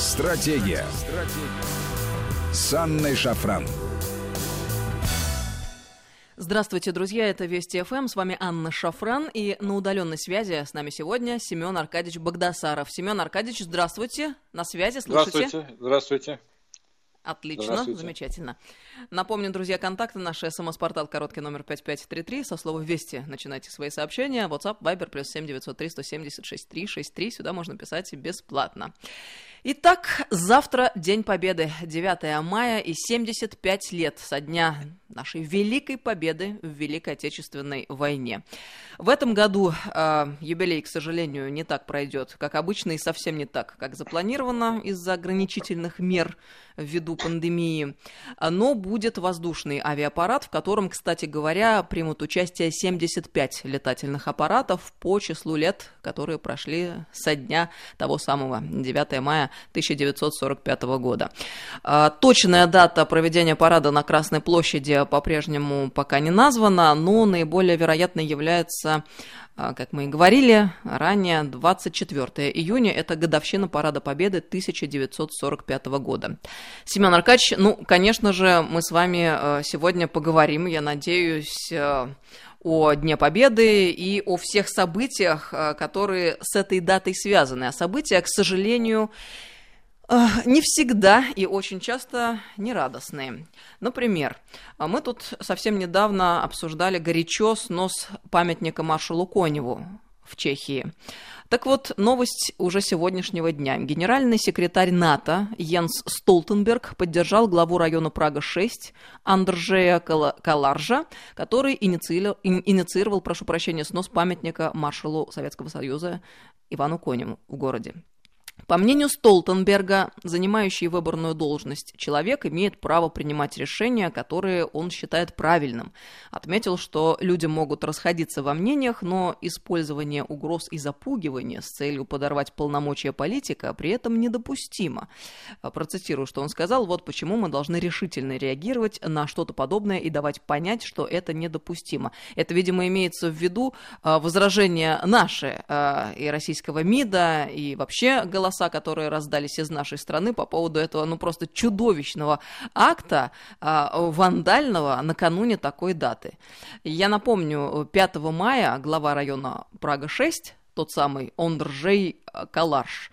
Стратегия. Стратегия. С Анной Шафран. Здравствуйте, друзья, это Вести ФМ, с вами Анна Шафран, и на удаленной связи с нами сегодня Семен Аркадьевич Богдасаров. Семен Аркадьевич, здравствуйте, на связи, слышите? Здравствуйте, здравствуйте. Отлично, замечательно. Напомню, друзья, контакты наши. СМС-портал короткий номер 5533. Со слова «Вести» начинайте свои сообщения. WhatsApp, Viber, плюс 7903 176 363. Сюда можно писать бесплатно. Итак, завтра День Победы, 9 мая и 75 лет со дня нашей великой победы в Великой Отечественной войне. В этом году э, юбилей, к сожалению, не так пройдет, как обычно, и совсем не так, как запланировано из-за ограничительных мер ввиду пандемии. Но будет воздушный авиапарат, в котором, кстати говоря, примут участие 75 летательных аппаратов по числу лет, которые прошли со дня того самого 9 мая 1945 года. А, точная дата проведения парада на Красной площади по-прежнему пока не названа, но наиболее вероятной является а, как мы и говорили ранее, 24 июня – это годовщина Парада Победы 1945 года. Семен Аркадьевич, ну, конечно же, мы с вами а, сегодня поговорим, я надеюсь, о Дне Победы и о всех событиях, которые с этой датой связаны. А события, к сожалению, не всегда и очень часто нерадостные. Например, мы тут совсем недавно обсуждали горячо снос памятника маршалу Коневу в Чехии. Так вот, новость уже сегодняшнего дня. Генеральный секретарь НАТО Йенс Столтенберг поддержал главу района Прага-6 Андржея Каларжа, который инициировал, прошу прощения, снос памятника маршалу Советского Союза Ивану Коневу в городе. По мнению Столтенберга, занимающий выборную должность человек имеет право принимать решения, которые он считает правильным. Отметил, что люди могут расходиться во мнениях, но использование угроз и запугивания с целью подорвать полномочия политика при этом недопустимо. Процитирую, что он сказал, вот почему мы должны решительно реагировать на что-то подобное и давать понять, что это недопустимо. Это, видимо, имеется в виду а, возражения наши а, и российского МИДа, и вообще голоса голоса, которые раздались из нашей страны по поводу этого, ну, просто чудовищного акта а, вандального накануне такой даты. Я напомню, 5 мая глава района Прага-6, тот самый Ондржей Каларш,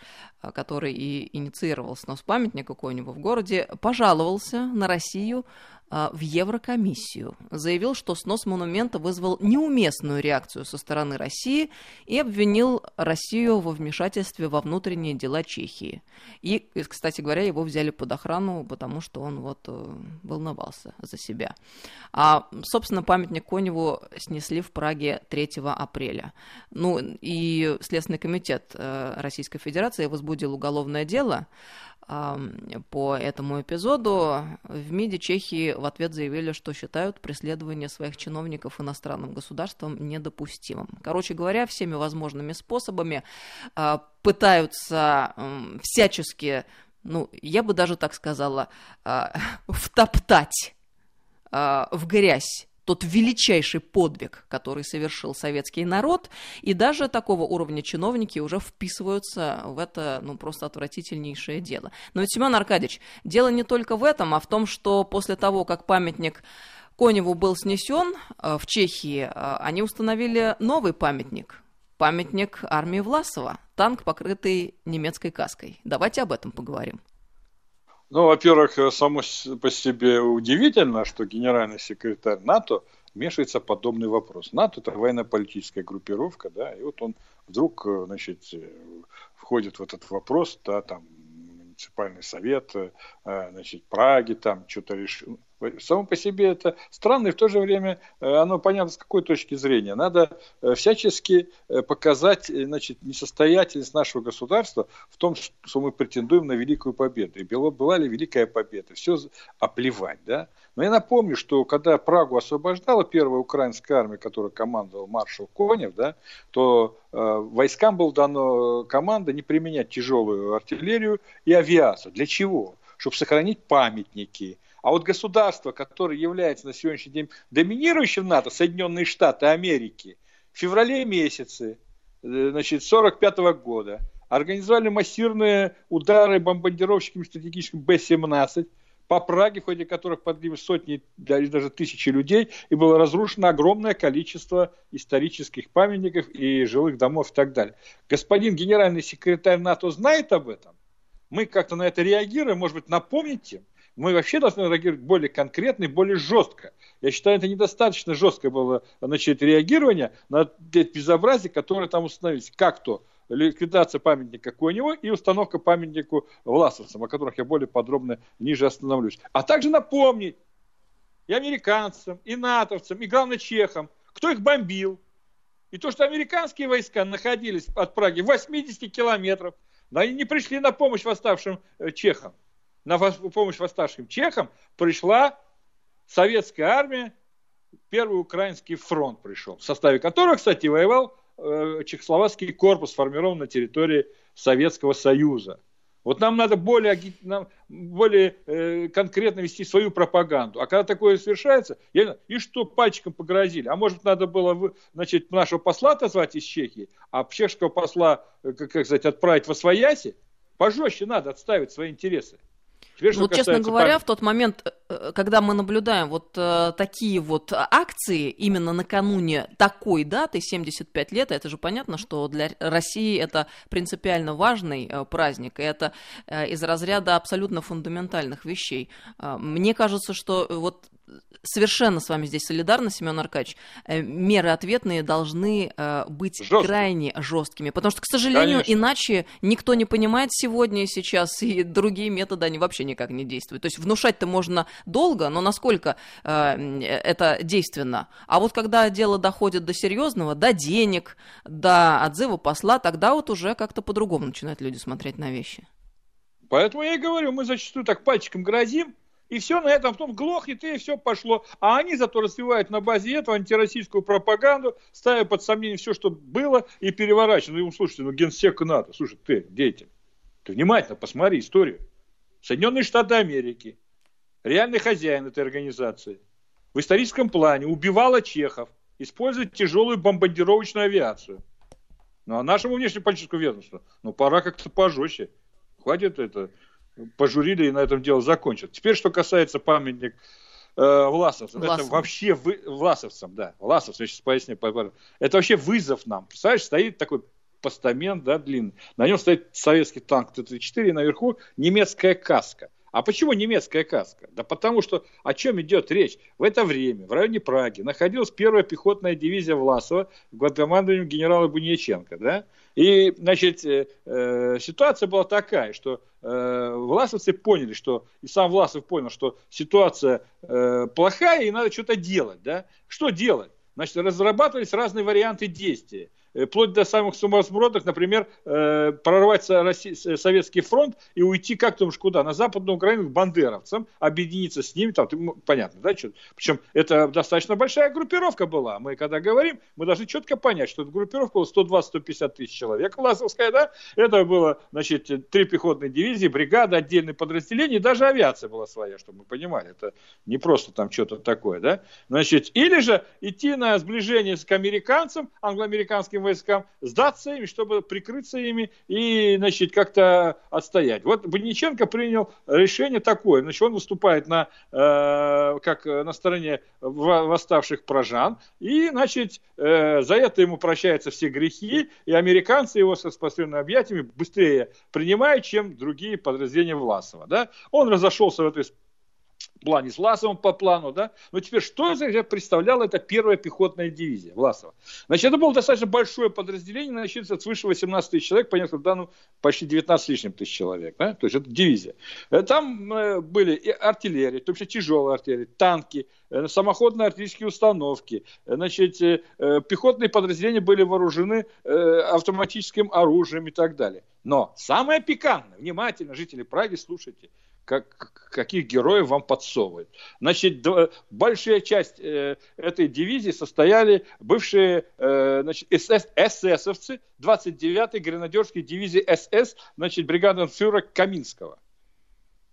который и инициировал снос памятника Коневу в городе, пожаловался на Россию в Еврокомиссию. Заявил, что снос монумента вызвал неуместную реакцию со стороны России и обвинил Россию во вмешательстве во внутренние дела Чехии. И, кстати говоря, его взяли под охрану, потому что он вот э, волновался за себя. А, собственно, памятник Коневу снесли в Праге 3 апреля. Ну, и Следственный комитет э, Российской Федерации возбудил уголовное дело по этому эпизоду. В МИДе Чехии в ответ заявили, что считают преследование своих чиновников иностранным государством недопустимым. Короче говоря, всеми возможными способами а, пытаются всячески, ну, я бы даже так сказала, а, втоптать а, в грязь тот величайший подвиг, который совершил советский народ, и даже такого уровня чиновники уже вписываются в это, ну, просто отвратительнейшее дело. Но ведь, Семен Аркадьевич, дело не только в этом, а в том, что после того, как памятник Коневу был снесен э, в Чехии, э, они установили новый памятник, памятник армии Власова, танк, покрытый немецкой каской. Давайте об этом поговорим. Ну, во-первых, э, само по себе удивительно, что генеральный секретарь НАТО вмешивается в подобный вопрос. НАТО – это военно-политическая группировка, да, и вот он вдруг, э, значит, э, входит в этот вопрос, да, там, муниципальный совет, значит, Праги там что-то решил. Само по себе это странно, и в то же время э, оно понятно с какой точки зрения. Надо э, всячески э, показать значит, несостоятельность нашего государства в том, что мы претендуем на великую победу. И была ли великая победа? Все оплевать. Да? Но я напомню, что когда Прагу освобождала первая украинская армия, которой командовал маршал Конев, да, то э, войскам была дана команда не применять тяжелую артиллерию и авиацию. Для чего? Чтобы сохранить памятники, а вот государство, которое является на сегодняшний день доминирующим в НАТО, Соединенные Штаты Америки, в феврале месяце, э, значит, 45 года, организовали массированные удары бомбардировщиками стратегическим Б-17 по Праге, в ходе которых погибли сотни даже тысячи людей, и было разрушено огромное количество исторических памятников и жилых домов и так далее. Господин генеральный секретарь НАТО знает об этом? Мы как-то на это реагируем, может быть, напомните? Мы вообще должны реагировать более конкретно и более жестко. Я считаю, это недостаточно жесткое было значит, реагирование на те безобразия, которые там установились. Как то ликвидация памятника Коневу и установка памятнику власовцам, о которых я более подробно ниже остановлюсь. А также напомнить и американцам, и натовцам, и, главное, чехам, кто их бомбил. И то, что американские войска находились от Праги в 80 километров, но они не пришли на помощь восставшим э, чехам. На помощь восставшим чехам пришла советская армия, Первый Украинский фронт пришел, в составе которого, кстати, воевал Э, чехословацкий корпус сформирован на территории Советского Союза. Вот нам надо более, нам более э, конкретно вести свою пропаганду. А когда такое совершается, я, и что, пальчиком погрозили? А может, надо было значит, нашего посла отозвать из Чехии, а чешского посла, э, как, как сказать, отправить в Освояси? Пожестче надо отставить свои интересы. Теперь, ну, честно говоря, памяти. в тот момент, э, когда мы наблюдаем вот э, такие вот акции именно накануне такой даты, 75 лет, это же понятно, что для России это принципиально важный э, праздник, и это э, из разряда абсолютно фундаментальных вещей. Э, мне кажется, что вот совершенно с вами здесь солидарна, Семен Аркадьевич. Э, меры ответные должны э, быть Жестко. крайне жесткими, потому что, к сожалению, Конечно. иначе никто не понимает сегодня и сейчас, и другие методы, они вообще никак не действуют. То есть внушать-то можно долго, но насколько э, это действенно. А вот когда дело доходит до серьезного, до денег, до отзыва посла, тогда вот уже как-то по-другому начинают люди смотреть на вещи. Поэтому я и говорю, мы зачастую так пальчиком грозим, и все на этом потом глохнет, и все пошло. А они зато развивают на базе этого антироссийскую пропаганду, ставя под сомнение все, что было, и переворачивают. Ну, слушайте, ну, генсек НАТО, слушай, ты, деятель, ты внимательно посмотри историю. Соединенные Штаты Америки, реальный хозяин этой организации, в историческом плане убивала чехов, использует тяжелую бомбардировочную авиацию. Ну, а нашему внешнеполитическому ведомству, ну, пора как-то пожестче. Хватит это пожурили и на этом дело закончат. Теперь, что касается памятник э, власовцам. Это вообще вы, власовцам, да, власовцам, я сейчас поясню. Это вообще вызов нам. Представляешь, стоит такой постамент, да, длинный. На нем стоит советский танк Т-34, и наверху немецкая каска. А почему немецкая каска? Да потому что о чем идет речь? В это время в районе Праги находилась первая пехотная дивизия Власова под командованием генерала Буньяченко. Да? И, значит, э, э, ситуация была такая, что э, власовцы поняли, что, и сам Власов понял, что ситуация э, плохая, и надо что-то делать. Да? Что делать? Значит, разрабатывались разные варианты действия. Э, вплоть до самых сумасбродных, например, э, прорвать Советский фронт и уйти, как думаешь, куда? На Западную Украину к бандеровцам, объединиться с ними, там, понятно, да, что? Причем это достаточно большая группировка была. Мы когда говорим, мы должны четко понять, что эта группировка была 120-150 тысяч человек, Власовская, да, это было, значит, три пехотные дивизии, бригада, отдельные подразделения, даже авиация была своя, чтобы мы понимали, это не просто там что-то такое, да, значит, или же идти на сближение к американцам, англоамериканским войскам, сдаться ими, чтобы прикрыться ими и, значит, как-то отстоять. Вот Бониченко принял решение такое. Значит, он выступает на, э, как на стороне восставших прожан, и, значит, э, за это ему прощаются все грехи, и американцы его со спасенными объятиями быстрее принимают, чем другие подразделения Власова. Да? Он разошелся в этой плане с Власовым по плану, да. Но теперь что представляла эта первая пехотная дивизия Власова? Значит, это было достаточно большое подразделение, насчитывается свыше 18 тысяч человек, по некоторым данным почти 19 с лишним тысяч человек, да? то есть это дивизия. Э, там э, были и артиллерия, то есть тяжелая артиллерия, танки, э, самоходные артиллерийские установки, значит, пехотные подразделения были вооружены автоматическим оружием и так далее. Но самое пикантное, внимательно, жители Праги, слушайте – как, каких героев вам подсовывают. Значит, большая часть э, этой дивизии состояли бывшие э, значит, СС, эсэсовцы 29-й гренадерской дивизии СС, значит, бригаденфюрера Каминского.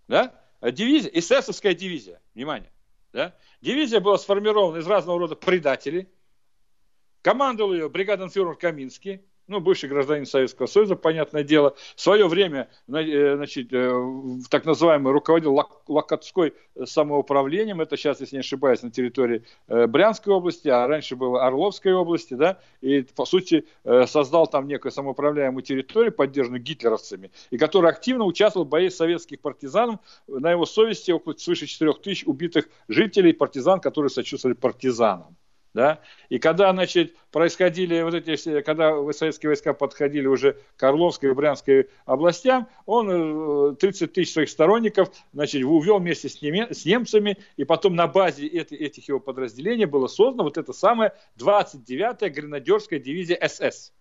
Да? Дивизия, эсэсовская дивизия, внимание. Да? Дивизия была сформирована из разного рода предателей. Командовал ее бригаденфюрер Каминский. Ну, бывший гражданин Советского Союза, понятное дело, в свое время, э, значит, э, так называемый руководил Локотской самоуправлением, это сейчас, если не ошибаюсь, на территории э, Брянской области, а раньше было Орловской области, да, и, по сути, создал там некую самоуправляемую территорию, поддержанную гитлеровцами, и который активно участвовал в боях советских партизанов, на его совести около свыше 4 тысяч убитых жителей, партизан, которые сочувствовали партизанам да, и когда, значит, происходили вот эти, когда советские войска подходили уже к Орловской и Брянской областям, он 30 э, тысяч своих сторонников, значит, увел вместе с, неме, с немцами, и потом на базе эти, этих его подразделений было создано вот это самое 29-я гренадерская дивизия СС.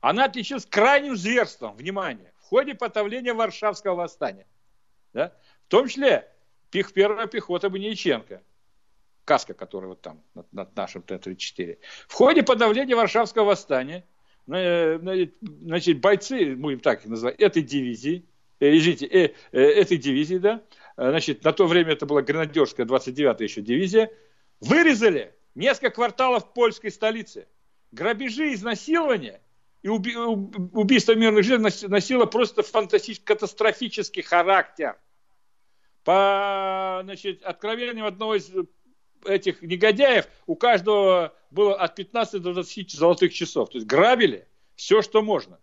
Она отличилась крайним зверством, внимание, в ходе подавления Варшавского восстания, да, в том числе пих, первая пехота Бониченко – каска, которая вот там над, над нашим Т-34. В ходе подавления Варшавского восстания, э, значит, бойцы, будем так их называть, этой дивизии, э, извините, э, э, этой дивизии, да, э, значит, на то время это была гренадерская 29-я еще дивизия, вырезали несколько кварталов польской столицы. Грабежи, изнасилования и уби- убийство мирных жителей носило просто фантастический, катастрофический характер. По значит, откровениям одного из этих негодяев у каждого было от 15 до 20 золотых часов. То есть грабили все, что можно.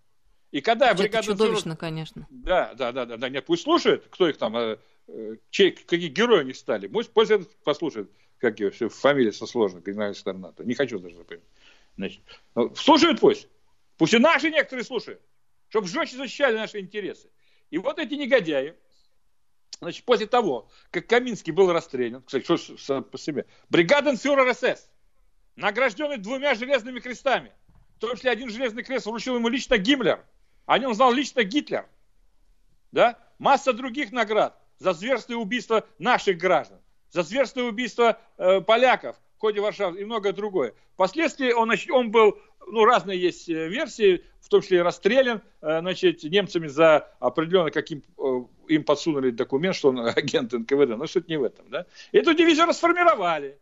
И когда бригада... Это чудовищно, конечно. Да, да, да, да, да. Нет, пусть слушают, кто их там, э, э чей, какие герои они стали. Пусть, пусть послушают, как ее, все, фамилия со сложной, генеральный Старнато. Не хочу даже запомнить. Значит, ну, слушают пусть. Пусть и наши некоторые слушают. Чтобы жестче защищали наши интересы. И вот эти негодяи, Значит, после того, как Каминский был расстрелян, кстати, что сам по себе, бригаденфюрер СС, награжденный двумя железными крестами, в том числе один железный крест вручил ему лично Гиммлер, о нем знал лично Гитлер, да, масса других наград за зверство и убийство наших граждан, за зверство и убийство э, поляков в ходе Варшавы и многое другое. Впоследствии он, он был, ну, разные есть э, версии, в том числе расстрелян, э, значит, немцами за определенно каким э, им подсунули документ, что он агент НКВД, но суть не в этом, да. Эту дивизию расформировали,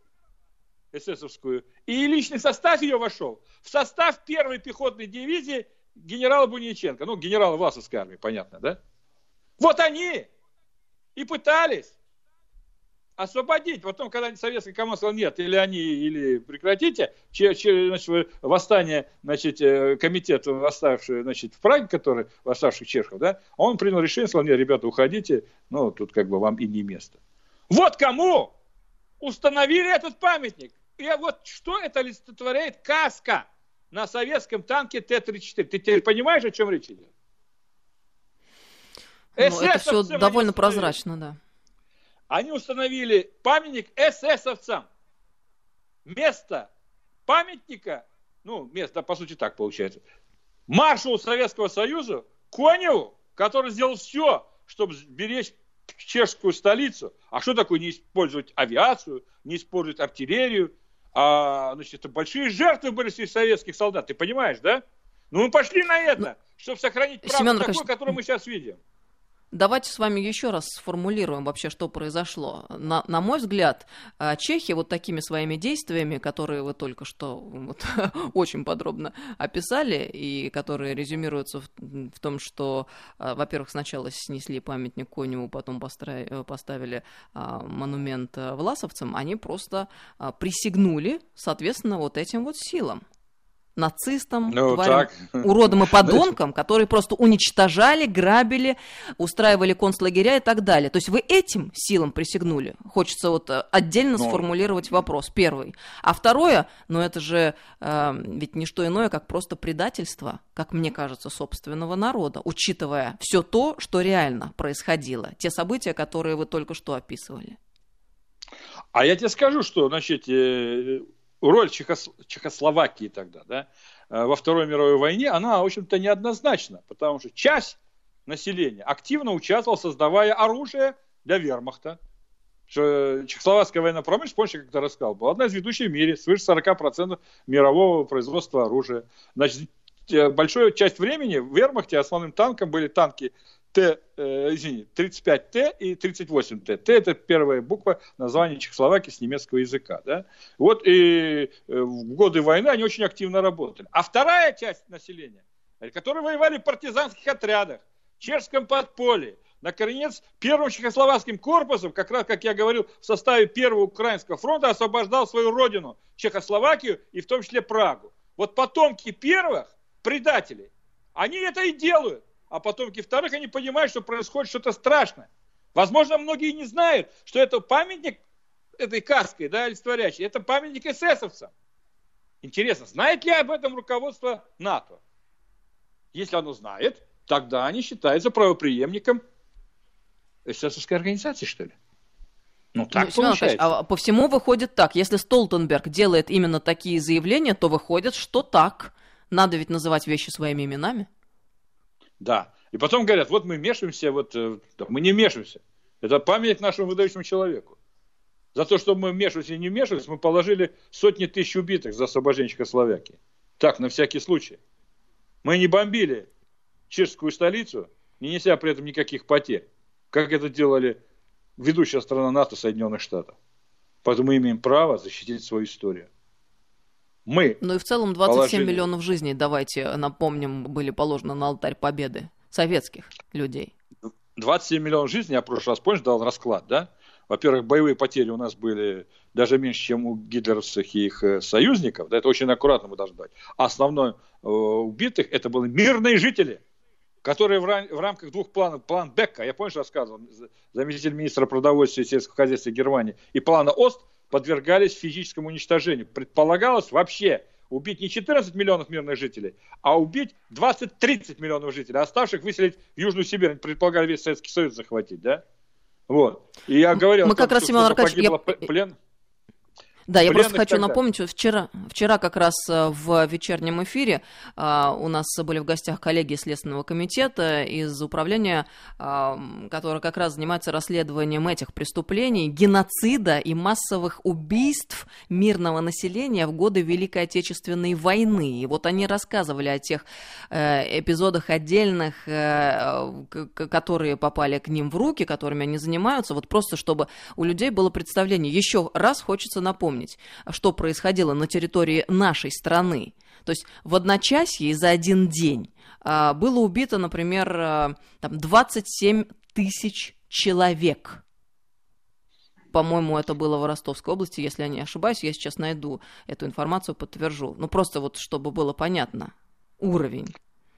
эсэсовскую, и личный состав ее вошел в состав первой пехотной дивизии генерала Буниченко, ну, генерала Власовской армии, понятно, да? Вот они и пытались освободить. Потом, когда советский команда сказал, нет, или они, или прекратите, че, че, значит, восстание, значит, э, комитет восставший, значит, в Праге, который, восставших чешев, да, он принял решение, сказал, нет, ребята, уходите, ну, тут как бы вам и не место. Вот кому установили этот памятник. И вот что это олицетворяет каска на советском танке Т-34. Ты теперь понимаешь, о чем речь идет? Ну, это все довольно прозрачно, да они установили памятник эсэсовцам. Место памятника, ну, место, по сути, так получается, маршалу Советского Союза Коневу, который сделал все, чтобы беречь чешскую столицу. А что такое не использовать авиацию, не использовать артиллерию? А, значит, это большие жертвы были среди советских солдат, ты понимаешь, да? Ну, мы пошли на это, ну, чтобы сохранить правду Семен такую, которую мы сейчас видим. Давайте с вами еще раз сформулируем вообще, что произошло. На, на мой взгляд, а, Чехия вот такими своими действиями, которые вы только что вот, очень подробно описали, и которые резюмируются в, в том, что, а, во-первых, сначала снесли памятник Коневу, потом построили, поставили а, монумент власовцам, они просто присягнули, соответственно, вот этим вот силам нацистам, ну, тварям, уродам и подонкам, которые просто уничтожали, грабили, устраивали концлагеря и так далее. То есть вы этим силам присягнули? Хочется вот э, отдельно ну, сформулировать вопрос, первый. А второе, ну это же э, ведь не что иное, как просто предательство, как мне кажется, собственного народа, учитывая все то, что реально происходило, те события, которые вы только что описывали. А я тебе скажу, что, значит, э, роль Чехос... Чехословакии тогда, да, э, во Второй мировой войне, она, в общем-то, неоднозначна, потому что часть населения активно участвовала, создавая оружие для вермахта. Чехословацкая военная промышленность, помнишь, как-то рассказал, была одна из ведущих в мире, свыше 40% мирового производства оружия. Значит, э, большую часть времени в вермахте основным танком были танки Т, э, извини, 35Т и 38Т. Т это первая буква названия Чехословакии с немецкого языка. Да? Вот и э, в годы войны они очень активно работали. А вторая часть населения которые воевали в партизанских отрядах, в чешском подполье, Наконец, первым чехословацким корпусом, как раз, как я говорил, в составе Первого Украинского фронта освобождал свою родину, Чехословакию и в том числе Прагу. Вот потомки первых, предателей, они это и делают. А потомки вторых, они понимают, что происходит что-то страшное. Возможно, многие не знают, что это памятник этой каской, да, олицетворящий, это памятник эсэсовцам. Интересно, знает ли об этом руководство НАТО? Если оно знает, тогда они считаются правоприемником эсэсовской организации, что ли? Ну, так ну, получается. А по всему выходит так. Если Столтенберг делает именно такие заявления, то выходит, что так. Надо ведь называть вещи своими именами. Да. И потом говорят, вот мы вмешиваемся, вот э, да, мы не вмешиваемся. Это память нашему выдающему человеку. За то, что мы вмешивались и не вмешивались, мы положили сотни тысяч убитых за освобождение Чехословакии. Так, на всякий случай. Мы не бомбили чешскую столицу, не неся при этом никаких потерь как это делали ведущая страна НАТО Соединенных Штатов. Поэтому мы имеем право защитить свою историю. Мы. Ну и в целом 27 положили... миллионов жизней, давайте напомним, были положены на алтарь победы советских людей. 27 миллионов жизней, я в прошлый раз, помнишь, дал расклад, да? Во-первых, боевые потери у нас были даже меньше, чем у гитлеровцев и их э, союзников. Да, это очень аккуратно мы должны дать. А основной э, убитых это были мирные жители которые в, рам- в рамках двух планов, план Бекка, я помнишь, рассказывал, заместитель министра продовольствия и сельского хозяйства Германии, и плана ОСТ подвергались физическому уничтожению. Предполагалось вообще убить не 14 миллионов мирных жителей, а убить 20-30 миллионов жителей, оставших выселить в Южную Сибирь. Они предполагали весь Советский Союз захватить, да? Вот. И я говорил, Мы как раз, Семен Аркадьевич, я... плен. Да, я просто хочу напомнить, что вчера, вчера как раз э, в вечернем эфире а, у нас были в гостях коллеги Следственного комитета из управления, а, которое как раз занимается расследованием этих преступлений, геноцида и массовых убийств мирного населения в годы Великой Отечественной войны. И вот они рассказывали о тех э, эпизодах отдельных, э, которые попали к ним в руки, которыми они занимаются, вот просто чтобы у людей было представление. Еще раз хочется напомнить, вспомнить, что происходило на территории нашей страны. То есть в одночасье за один день а, было убито, например, а, там 27 тысяч человек. По-моему, это было в Ростовской области, если я не ошибаюсь. Я сейчас найду эту информацию, подтвержу. Ну, просто вот, чтобы было понятно уровень.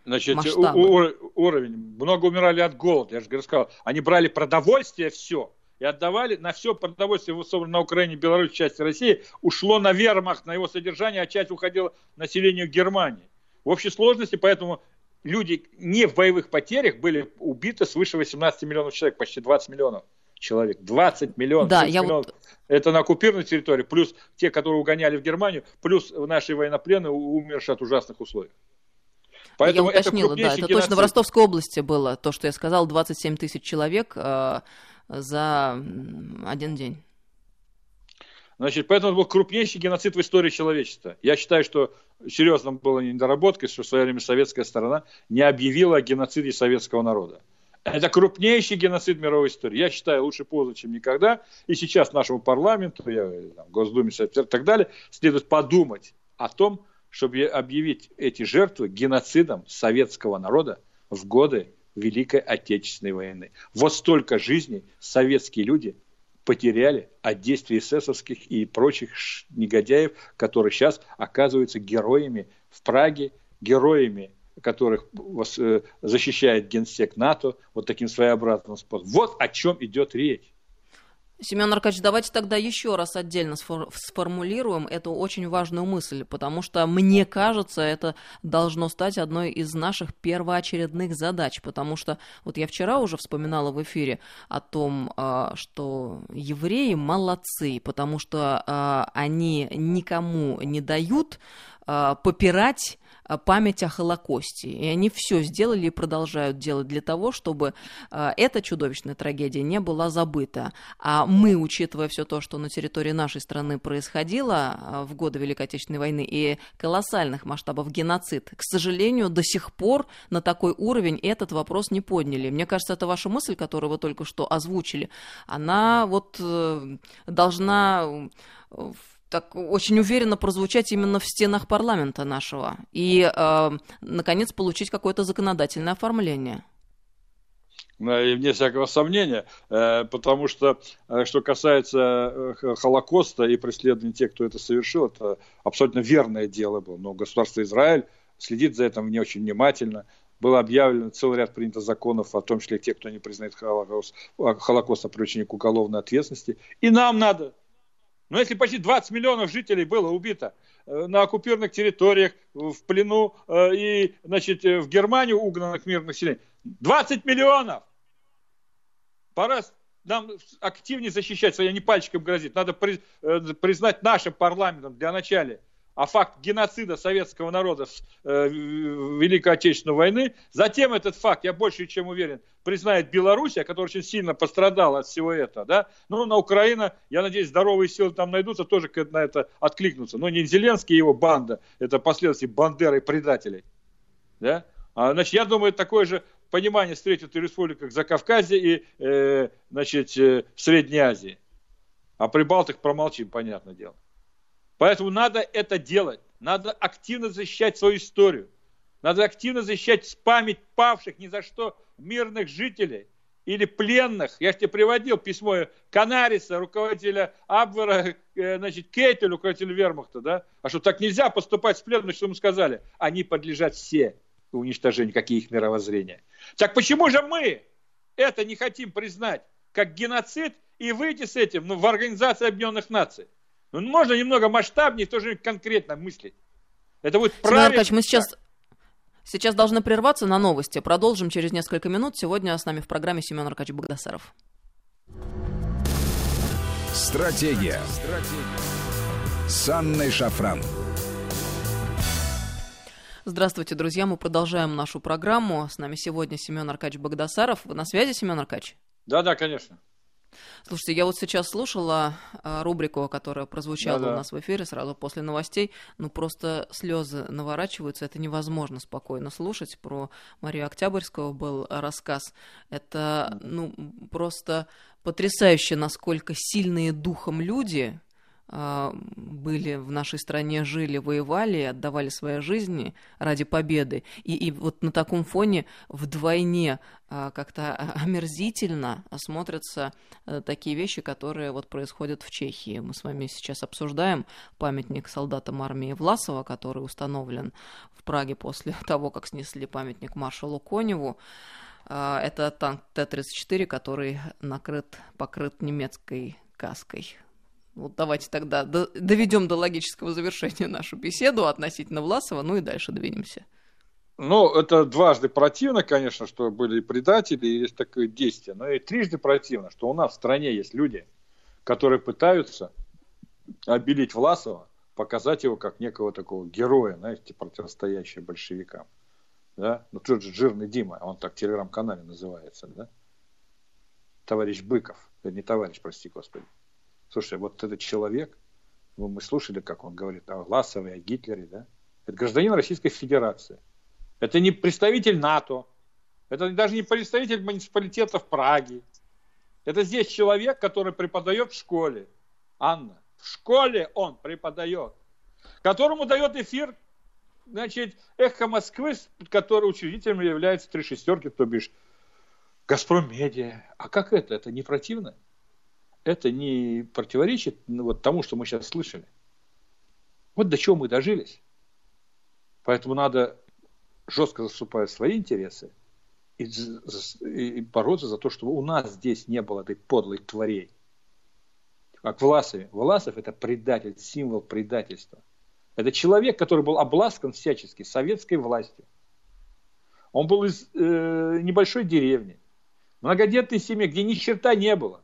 Значит, у, у, уровень. Много умирали от голода. Я же сказал, они брали продовольствие все и отдавали на все продовольствие, собранное на Украине, Беларуси, части России, ушло на вермахт, на его содержание, а часть уходила населению Германии. В общей сложности, поэтому люди не в боевых потерях были убиты свыше 18 миллионов человек, почти 20 миллионов человек. 20 миллионов. Да, я миллионов. Вот... Это на оккупированной территории, плюс те, которые угоняли в Германию, плюс наши военнопленные, умершие от ужасных условий. Поэтому я уточнила, это да, это геноцид. точно в Ростовской области было, то, что я сказал, 27 тысяч человек, э, за один день. Значит, поэтому это был крупнейший геноцид в истории человечества. Я считаю, что серьезно было недоработкой, что в свое время советская сторона не объявила о геноциде советского народа. Это крупнейший геноцид мировой истории. Я считаю, лучше поздно, чем никогда. И сейчас нашему парламенту, я, там, Госдуме и так далее, следует подумать о том, чтобы объявить эти жертвы геноцидом советского народа в годы Великой Отечественной войны. Вот столько жизней советские люди потеряли от действий эсэсовских и прочих негодяев, которые сейчас оказываются героями в Праге, героями, которых э, защищает генсек НАТО, вот таким своеобразным способом. Вот о чем идет речь. Семен Аркадьевич, давайте тогда еще раз отдельно сформулируем эту очень важную мысль, потому что, мне кажется, это должно стать одной из наших первоочередных задач, потому что вот я вчера уже вспоминала в эфире о том, а, что евреи молодцы, потому что а, они никому не дают а, попирать память о Холокосте. И они все сделали и продолжают делать для того, чтобы э, эта чудовищная трагедия не была забыта. А мы, учитывая все то, что на территории нашей страны происходило э, в годы Великой Отечественной войны и колоссальных масштабов геноцид, к сожалению, до сих пор на такой уровень этот вопрос не подняли. Мне кажется, это ваша мысль, которую вы только что озвучили, она вот должна так очень уверенно прозвучать именно в стенах парламента нашего и, э, наконец, получить какое-то законодательное оформление. И вне всякого сомнения, э, потому что, э, что касается э, Холокоста и преследования тех, кто это совершил, это абсолютно верное дело было. Но государство Израиль следит за этим не очень внимательно. Было объявлено целый ряд принято законов, в том числе тех, кто не признает Холокост, Холокост о к уголовной ответственности. И нам надо но если почти 20 миллионов жителей было убито э, на оккупированных территориях, в плену э, и значит, э, в Германию угнанных мирных населения, 20 миллионов! Пора нам активнее защищать, я не пальчиком грозит. Надо признать нашим парламентом для начала а факт геноцида советского народа в э, Великой Отечественной войны. Затем этот факт, я больше чем уверен, признает Белоруссия, которая очень сильно пострадала от всего этого. Да? Ну, на Украина, я надеюсь, здоровые силы там найдутся, тоже на это откликнутся. Но не Зеленский и его банда, это последователи Бандеры предателей. Да? А, значит, я думаю, такое же понимание встретит и республика Закавказье и э, значит, э, в Средней Азии. А Прибалтик промолчим, понятное дело. Поэтому надо это делать. Надо активно защищать свою историю. Надо активно защищать память павших ни за что мирных жителей или пленных. Я тебе приводил письмо Канариса, руководителя Абвера, э, значит, Кейтель, руководителя Вермахта, да? А что так нельзя поступать с пленными, что ему сказали? Они подлежат все уничтожению, какие их мировоззрения. Так почему же мы это не хотим признать как геноцид и выйти с этим ну, в Организацию Объединенных Наций? Ну, можно немного масштабнее, тоже конкретно мыслить. Это будет правильно. Аркадьевич, мы сейчас, сейчас должны прерваться на новости. Продолжим через несколько минут. Сегодня с нами в программе Семен Аркадьевич Богдасаров. Стратегия. Стратегия. С Анной Шафран. Здравствуйте, друзья. Мы продолжаем нашу программу. С нами сегодня Семен Аркадьевич Богдасаров. Вы на связи, Семен Аркадьевич? Да, да, конечно. Слушайте, я вот сейчас слушала а, рубрику, которая прозвучала Да-да. у нас в эфире сразу после новостей. Ну, просто слезы наворачиваются. Это невозможно спокойно слушать. Про Марию Октябрьского был рассказ. Это, ну, просто потрясающе, насколько сильные духом люди были в нашей стране, жили, воевали, отдавали свои жизни ради победы. И, и вот на таком фоне вдвойне а, как-то омерзительно смотрятся а, такие вещи, которые вот происходят в Чехии. Мы с вами сейчас обсуждаем памятник солдатам армии Власова, который установлен в Праге после того, как снесли памятник маршалу Коневу. Это танк Т-34, который накрыт, покрыт немецкой каской. Вот давайте тогда доведем до логического завершения нашу беседу относительно Власова, ну и дальше двинемся. Ну, это дважды противно, конечно, что были предатели, и есть такое действие, но и трижды противно, что у нас в стране есть люди, которые пытаются обелить Власова, показать его как некого такого героя, знаете, противостоящего большевикам. Да? Ну, тот же жирный Дима, он так в телеграм-канале называется, да? Товарищ Быков, не товарищ, прости господи. Слушай, вот этот человек, ну, мы слушали, как он говорит о Власове, о Гитлере, да? Это гражданин Российской Федерации. Это не представитель НАТО. Это даже не представитель муниципалитета в Праге. Это здесь человек, который преподает в школе. Анна, в школе он преподает. Которому дает эфир, значит, эхо Москвы, который учредителем является три шестерки, то бишь Газпром Медиа. А как это? Это не противно? Это не противоречит ну, вот тому, что мы сейчас слышали. Вот до чего мы дожились. Поэтому надо жестко заступать свои интересы и, и бороться за то, чтобы у нас здесь не было этой подлой тварей. Как Власове. Власов это предатель, символ предательства. Это человек, который был обласкан всячески советской властью. Он был из э, небольшой деревни, многодетной семьи, где ни черта не было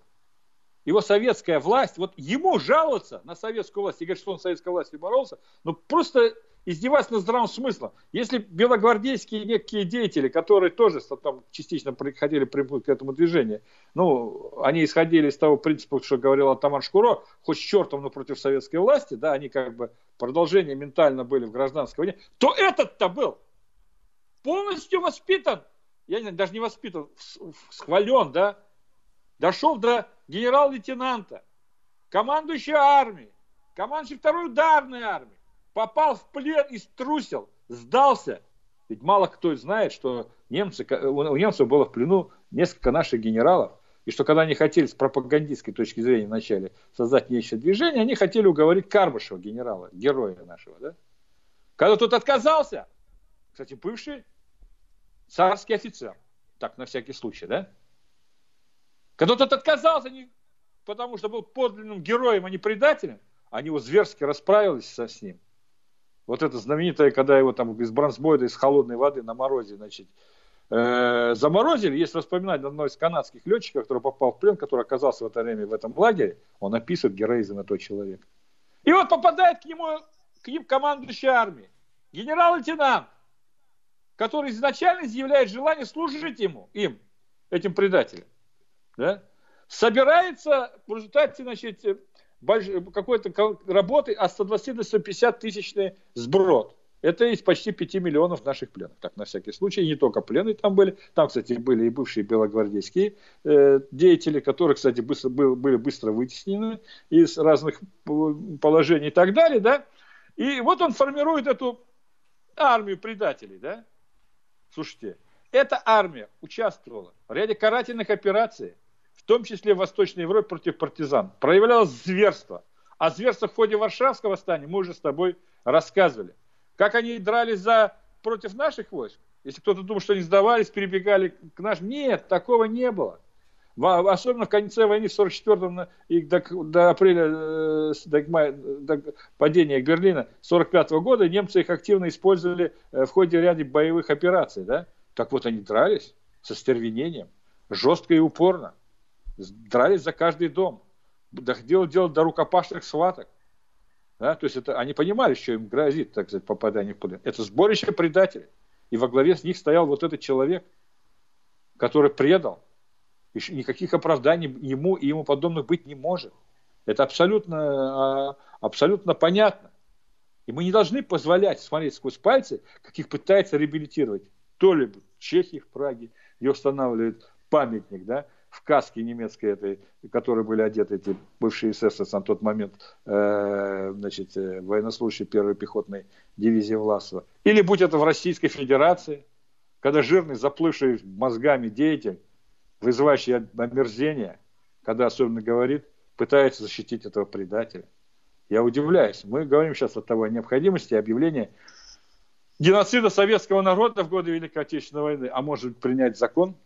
его советская власть, вот ему жаловаться на советскую власть и говорить, что он советской властью боролся, ну просто издеваться над здравым смыслом. Если белогвардейские некие деятели, которые тоже там частично приходили к этому движению, ну, они исходили из того принципа, что говорил Атаман Шкуро, хоть с чертом, но против советской власти, да, они как бы продолжение ментально были в гражданской войне, то этот-то был полностью воспитан, я даже не воспитан, схвален, да, дошел до генерал-лейтенанта, командующий армией, командующий второй ударной армии, попал в плен и струсил, сдался. Ведь мало кто знает, что немцы, у немцев было в плену несколько наших генералов, и что когда они хотели с пропагандистской точки зрения вначале создать нечто движение, они хотели уговорить Карбышева, генерала, героя нашего. Да? Когда тот отказался, кстати, бывший царский офицер, так, на всякий случай, да? Когда тот отказался, не, потому что был подлинным героем, а не предателем, они его зверски расправились со, с ним. Вот это знаменитое, когда его там из бронзбойда, из холодной воды на морозе, значит, э, заморозили. Есть воспоминание одного из канадских летчиков, который попал в плен, который оказался в это время в этом лагере. Он описывает героизм этого человека. И вот попадает к нему, к ним командующий армии, генерал-лейтенант, который изначально изъявляет желание служить ему, им, этим предателям. Да? Собирается в результате, значит, какой-то работы от 120 до 150 тысячный сброд. Это из почти 5 миллионов наших пленных. Так, на всякий случай, не только пленные там были. Там, кстати, были и бывшие белогвардейские э, деятели, которые, кстати, быстро, был, были быстро вытеснены из разных положений и так далее, да. И вот он формирует эту армию предателей, да. Слушайте, эта армия участвовала в ряде карательных операций, том числе в Восточной Европе против партизан. Проявлялось зверство. О зверствах в ходе Варшавского восстания мы уже с тобой рассказывали. Как они дрались за, против наших войск? Если кто-то думал, что они сдавались, перебегали к нашим. Нет, такого не было. Особенно в конце войны в 44-м и до, до апреля, э, до, мая, до падения Берлина 45 -го года немцы их активно использовали э, в ходе ряда боевых операций. Да? Так вот они дрались со стервенением, жестко и упорно. Дрались за каждый дом. Доходило дело до рукопашных схваток. Да? То есть это, они понимали, что им грозит, так сказать, попадание в плен. Это сборище предателей. И во главе с них стоял вот этот человек, который предал. И никаких оправданий ему и ему подобных быть не может. Это абсолютно, а, абсолютно понятно. И мы не должны позволять смотреть сквозь пальцы, как их пытается реабилитировать. То ли Чехии, в Праге, где устанавливают памятник, да, в каске немецкой этой, в которой были одеты эти бывшие эсэсовцы на тот момент, э, значит, э, военнослужащие первой пехотной дивизии Власова. Или будь это в Российской Федерации, когда жирный, заплывший мозгами деятель, вызывающий омерзение, когда особенно говорит, пытается защитить этого предателя. Я удивляюсь. Мы говорим сейчас о того необходимости объявления геноцида советского народа в годы Великой Отечественной войны, а может принять закон,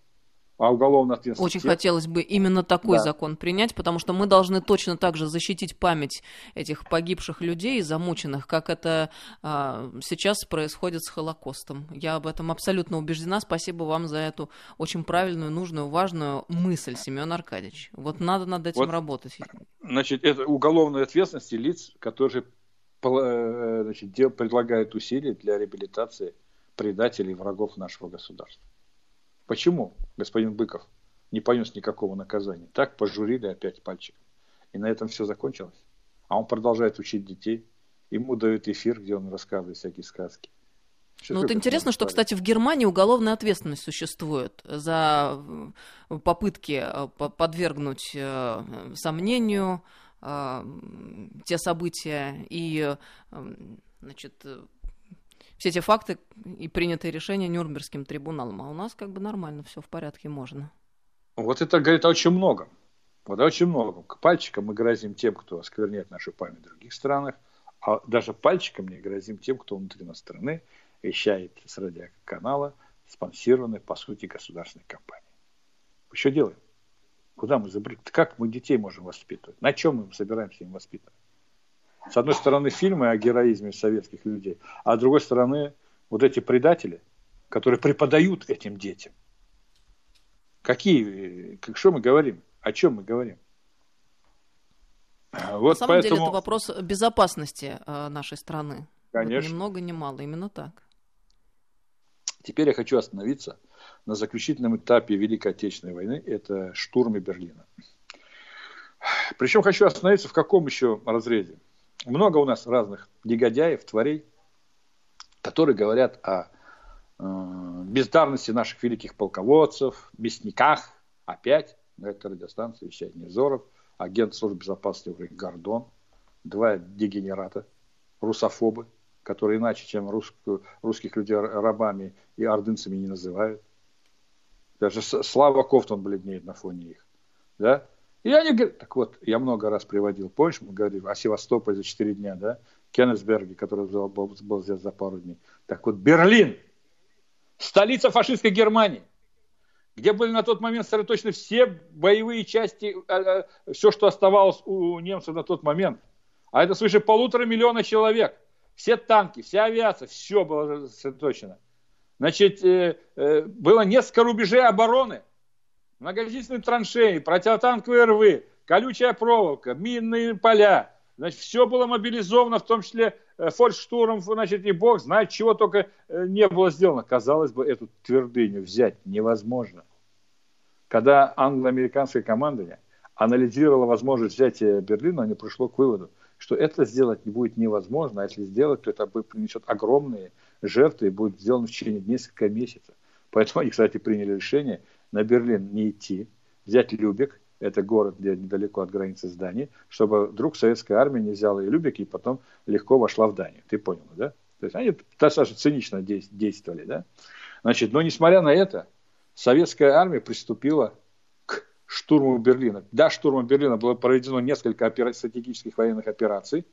а уголовная ответственность. Очень хотелось бы именно такой да. закон принять, потому что мы должны точно так же защитить память этих погибших людей, замученных, как это а, сейчас происходит с Холокостом. Я об этом абсолютно убеждена. Спасибо вам за эту очень правильную, нужную, важную мысль, Семен Аркадьевич. Вот надо над этим вот, работать. Значит, это уголовная ответственность лиц, которые э, значит, предлагают усилия для реабилитации предателей и врагов нашего государства. Почему господин Быков не понес никакого наказания? Так пожурили опять пальчиком. И на этом все закончилось. А он продолжает учить детей. Ему дают эфир, где он рассказывает всякие сказки. Что ну, вот интересно, что, кстати, в Германии уголовная ответственность существует за э, попытки э, подвергнуть э, сомнению те события и значит, все эти факты и принятые решения Нюрнбергским трибуналом. А у нас как бы нормально, все в порядке, можно. Вот это говорит очень много. Вот очень много. Пальчиком мы грозим тем, кто оскверняет нашу память в других странах, а даже пальчиком не грозим тем, кто внутри нас страны вещает с радиоканала, спонсированной, по сути, государственной компанией. Что делаем? Куда мы забрали? Как мы детей можем воспитывать? На чем мы собираемся им воспитывать? С одной стороны, фильмы о героизме советских людей, а с другой стороны, вот эти предатели, которые преподают этим детям. Какие, что мы говорим? О чем мы говорим? Вот На самом поэтому... деле это вопрос безопасности э, нашей страны. Конечно. Вот ни много, ни мало, именно так. Теперь я хочу остановиться на заключительном этапе Великой Отечественной войны. Это штурме Берлина. Причем хочу остановиться в каком еще разрезе? Много у нас разных негодяев, тварей, которые говорят о э, бездарности наших великих полководцев, мясниках, опять на этой радиостанции вещает Невзоров, агент службы безопасности Гордон. два дегенерата, русофобы, которые иначе, чем русскую, русских людей рабами и ордынцами не называют. Даже Слава Кофтон бледнеет на фоне их. Да? И они говорят, так вот, я много раз приводил, помнишь, мы говорили о Севастополе за 4 дня, да, Кеннесберге, который был, был, здесь за пару дней. Так вот, Берлин, столица фашистской Германии, где были на тот момент сосредоточены все боевые части, а, а, все, что оставалось у немцев на тот момент. А это свыше полутора миллиона человек. Все танки, вся авиация, все было сосредоточено. Значит, э, э, было несколько рубежей обороны, многочисленные траншеи, противотанковые рвы, колючая проволока, минные поля. Значит, все было мобилизовано, в том числе э, фолькштурм, значит, и бог знает, чего только не было сделано. Казалось бы, эту твердыню взять невозможно. Когда англо-американское командование анализировало возможность взятия Берлина, они пришло к выводу, что это сделать не будет невозможно, а если сделать, то это принесет огромные жертвы и будет сделано в течение нескольких месяцев. Поэтому они, кстати, приняли решение на Берлин не идти, взять Любек, это город, где недалеко от границы с Данией, чтобы вдруг советская армия не взяла и Любек, и потом легко вошла в Данию. Ты понял, да? То есть они достаточно цинично действовали, да? Значит, но несмотря на это, советская армия приступила штурму Берлина. До штурма Берлина было проведено несколько опера... стратегических военных операций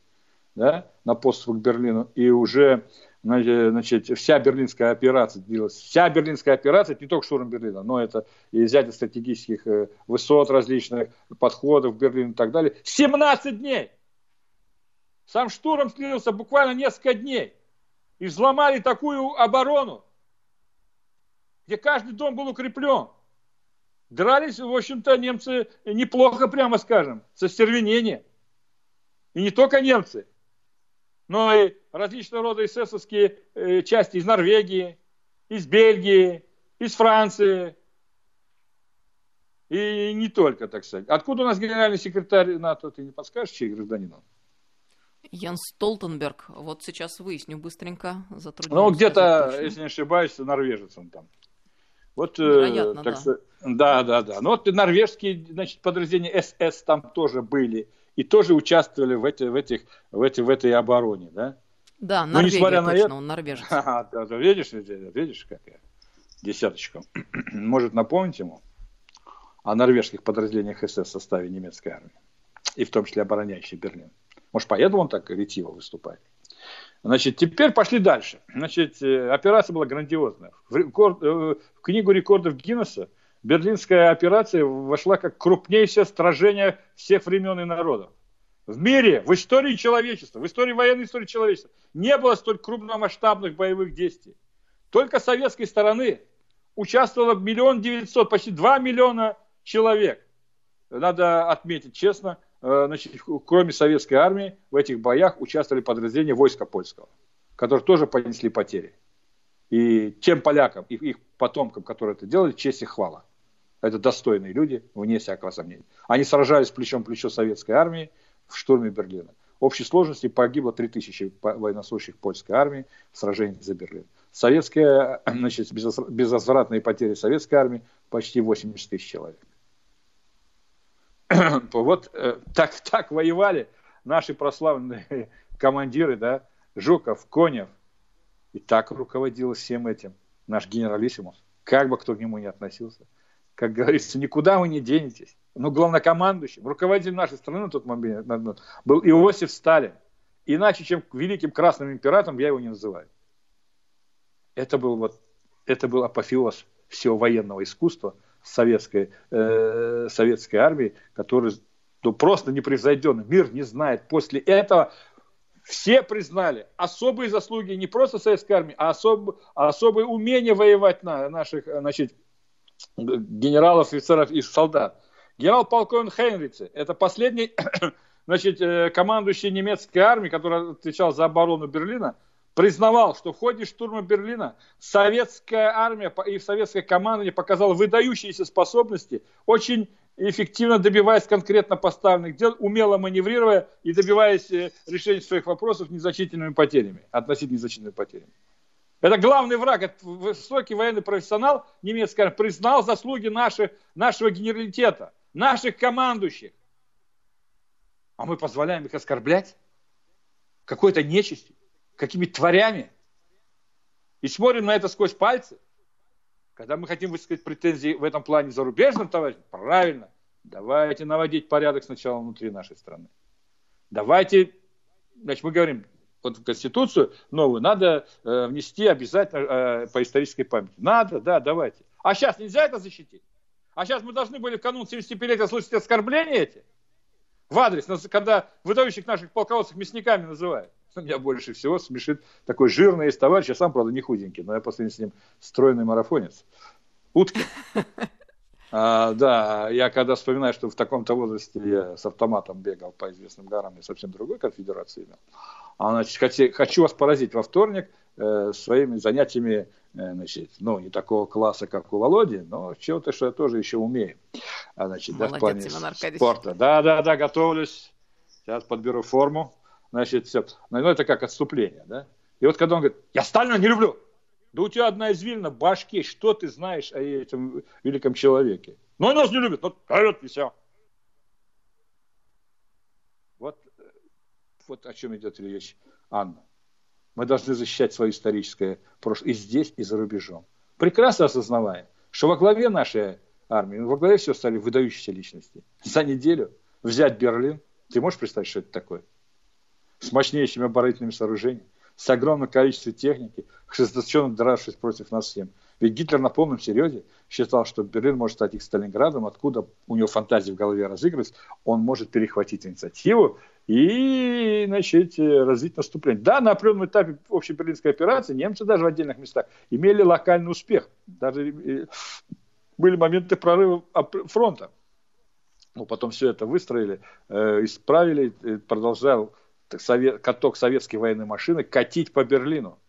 да, на подступах к Берлину, и уже значит, вся берлинская операция длилась. Вся берлинская операция, это не только штурм Берлина, но это и взятие стратегических э, высот различных, подходов к Берлину и так далее. 17 дней! Сам штурм длился буквально несколько дней. И взломали такую оборону, где каждый дом был укреплен. Дрались, в общем-то, немцы неплохо, прямо скажем, со стервенением. И не только немцы, но и различного рода эсэсовские э, части из Норвегии, из Бельгии, из Франции. И не только, так сказать. Откуда у нас генеральный секретарь НАТО, ты не подскажешь, чей гражданин он? Ян Столтенберг. Вот сейчас выясню быстренько. Ну, где-то, если не ошибаюсь, норвежец он там. Вот, э, Вероятно, так, да. Да, да, да. Ну вот норвежские значит, подразделения СС там тоже были и тоже участвовали в, эти, в, этих, в, эти, в этой обороне, да? Да, Норвегия, Но несмотря точно, на это... он норвежец. Ага, да, да, видишь, видишь, какая десяточка. Может напомнить ему о норвежских подразделениях СС в составе немецкой армии, и в том числе обороняющей Берлин. Может, поэтому он так ретиво выступает. Значит, теперь пошли дальше. Значит, э, операция была грандиозная. В, рекорд, э, в книгу рекордов Гиннесса Берлинская операция вошла как крупнейшее сражение всех времен и народов. В мире, в истории человечества, в истории военной истории человечества не было столь крупномасштабных боевых действий. Только советской стороны участвовало миллион девятьсот, почти два миллиона человек. Надо отметить честно, э, значит, кроме советской армии, в этих боях участвовали подразделения войска польского, которые тоже понесли потери. И тем полякам, и их потомкам, которые это делали, честь и хвала. Это достойные люди, вне всякого сомнения. Они сражались плечом к плечу советской армии в штурме Берлина. В общей сложности погибло 3000 военнослужащих польской армии в сражении за Берлин. Советская, значит, безвозвратные потери советской армии почти 80 тысяч человек. Вот э, так, так воевали наши прославленные командиры, да, Жуков, Конев. И так руководил всем этим наш генералиссимус. Как бы кто к нему не относился как говорится, никуда вы не денетесь. Но главнокомандующим, руководителем нашей страны на тот момент был Иосиф Сталин. Иначе, чем великим красным императором, я его не называю. Это был, вот, это был апофеоз всего военного искусства советской, э, советской армии, который ну, просто непревзойденный. Мир не знает. После этого все признали особые заслуги не просто советской армии, а, особ, а особое умение воевать на наших значит, генералов, офицеров и солдат. Генерал-полковник Хейнрице – это последний значит, э, командующий немецкой армией, который отвечал за оборону Берлина, признавал, что в ходе штурма Берлина советская армия и советское командование показало выдающиеся способности, очень эффективно добиваясь конкретно поставленных дел, умело маневрируя и добиваясь э, решения своих вопросов незначительными потерями, относительно незначительными потерями. Это главный враг, это высокий военный профессионал немецкий признал заслуги наши, нашего генералитета, наших командующих. А мы позволяем их оскорблять какой-то нечистью, какими-то тварями. И смотрим на это сквозь пальцы. Когда мы хотим высказать претензии в этом плане зарубежным товарищам, правильно, давайте наводить порядок сначала внутри нашей страны. Давайте, значит, мы говорим, вот в Конституцию новую надо э, внести обязательно э, по исторической памяти. Надо, да, давайте. А сейчас нельзя это защитить? А сейчас мы должны были в канун 75-летия слушать оскорбления эти? В адрес, когда выдающих наших полководцев мясниками называют. Меня больше всего смешит такой жирный есть товарищ, я сам, правда, не худенький, но я по сравнению с ним стройный марафонец. Утки. А, да, я когда вспоминаю, что в таком-то возрасте я с автоматом бегал по известным горам, я совсем другой конфедерации имел. А, значит, хочу, хочу вас поразить во вторник э, своими занятиями, э, значит, ну, не такого класса, как у Володи, но чего-то, что я тоже еще умею. А, значит, Молодец, да, в плане спорта. Да, да, да, готовлюсь. Сейчас подберу форму. Значит, все. Ну, это как отступление, да? И вот когда он говорит, я Сталина не люблю, да у тебя одна извилина в башке, что ты знаешь о этом великом человеке? Ну, он нас не любит, ну, вперед и все. Вот, вот о чем идет речь, Анна. Мы должны защищать свое историческое прошлое и здесь, и за рубежом. Прекрасно осознавая, что во главе нашей армии, во главе все стали выдающиеся личности. За неделю взять Берлин, ты можешь представить, что это такое? С мощнейшими оборонительными сооружениями, с огромным количеством техники, ожесточенно дравшись против нас всем. Ведь Гитлер на полном серьезе считал, что Берлин может стать их Сталинградом, откуда у него фантазии в голове разыгрывается, он может перехватить инициативу и начать э, развить наступление. Да, на определенном этапе общей берлинской операции немцы даже в отдельных местах имели локальный успех. Даже э, были моменты прорыва фронта. Ну, потом все это выстроили, э, исправили, продолжал совет, каток советской военной машины катить по Берлину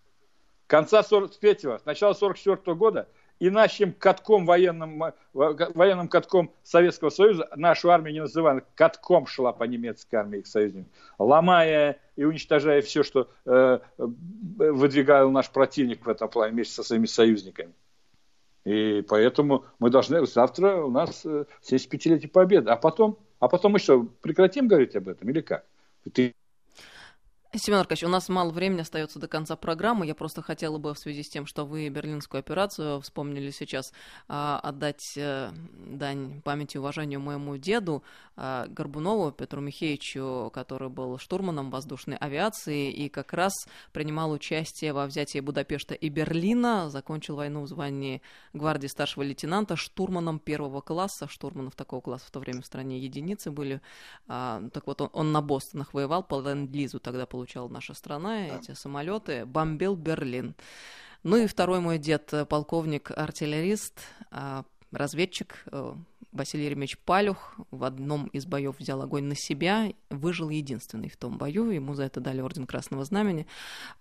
конца 43-го, начала 44 года иначе катком военным, военным катком Советского Союза нашу армию не называли, катком шла по немецкой армии их союзникам, ломая и уничтожая все, что э, выдвигал наш противник в этом плане вместе со своими союзниками. И поэтому мы должны, завтра у нас 75-летие э, победы, а потом, а потом мы что, прекратим говорить об этом или как? Ты Семен Аркадьевич, у нас мало времени остается до конца программы. Я просто хотела бы в связи с тем, что вы берлинскую операцию вспомнили сейчас, а, отдать э, дань памяти и уважению моему деду а, Горбунову Петру Михеевичу, который был штурманом воздушной авиации и как раз принимал участие во взятии Будапешта и Берлина, закончил войну в звании гвардии старшего лейтенанта, штурманом первого класса. Штурманов такого класса в то время в стране единицы были. А, так вот, он, он на Бостонах воевал, по ленд-лизу тогда получил получала наша страна, эти самолеты, бомбил Берлин. Ну и второй мой дед, э, полковник-артиллерист, а, разведчик, э, Василий Еремеевич Палюх в одном из боев взял огонь на себя, выжил единственный в том бою, ему за это дали Орден Красного Знамени.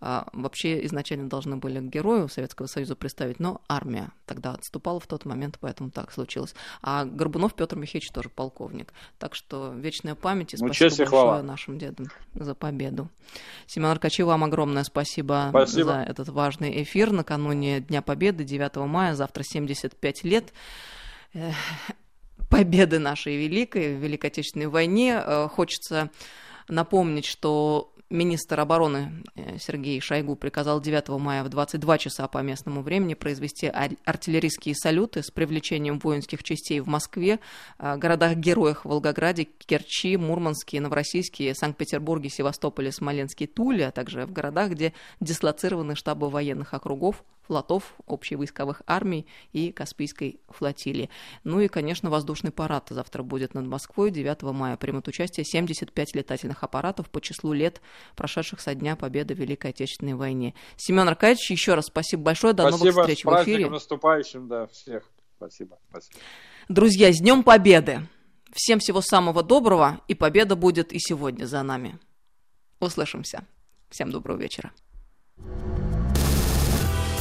А, вообще изначально должны были герою Советского Союза представить, но армия тогда отступала в тот момент, поэтому так случилось. А Горбунов Петр Михайлович тоже полковник. Так что вечная память и ну, спасибо большое хвала. нашим дедам за победу. Семен Аркачи, вам огромное спасибо, спасибо за этот важный эфир накануне Дня Победы, 9 мая, завтра 75 лет победы нашей великой в Великой Отечественной войне. Э, хочется напомнить, что министр обороны э, Сергей Шойгу приказал 9 мая в 22 часа по местному времени произвести артиллерийские салюты с привлечением воинских частей в Москве, э, городах-героях Волгограде, Керчи, Мурманске, Новороссийске, Санкт-Петербурге, Севастополе, Смоленске, Туле, а также в городах, где дислоцированы штабы военных округов, флотов, общевойсковых армий и Каспийской флотилии. Ну и, конечно, воздушный парад завтра будет над Москвой. 9 мая примут участие 75 летательных аппаратов по числу лет, прошедших со дня победы в Великой Отечественной войне. Семен Аркадьевич, еще раз спасибо большое. До спасибо, новых встреч в эфире. наступающим, да, всех. Спасибо, спасибо. Друзья, с Днем Победы! Всем всего самого доброго, и победа будет и сегодня за нами. Услышимся. Всем доброго вечера.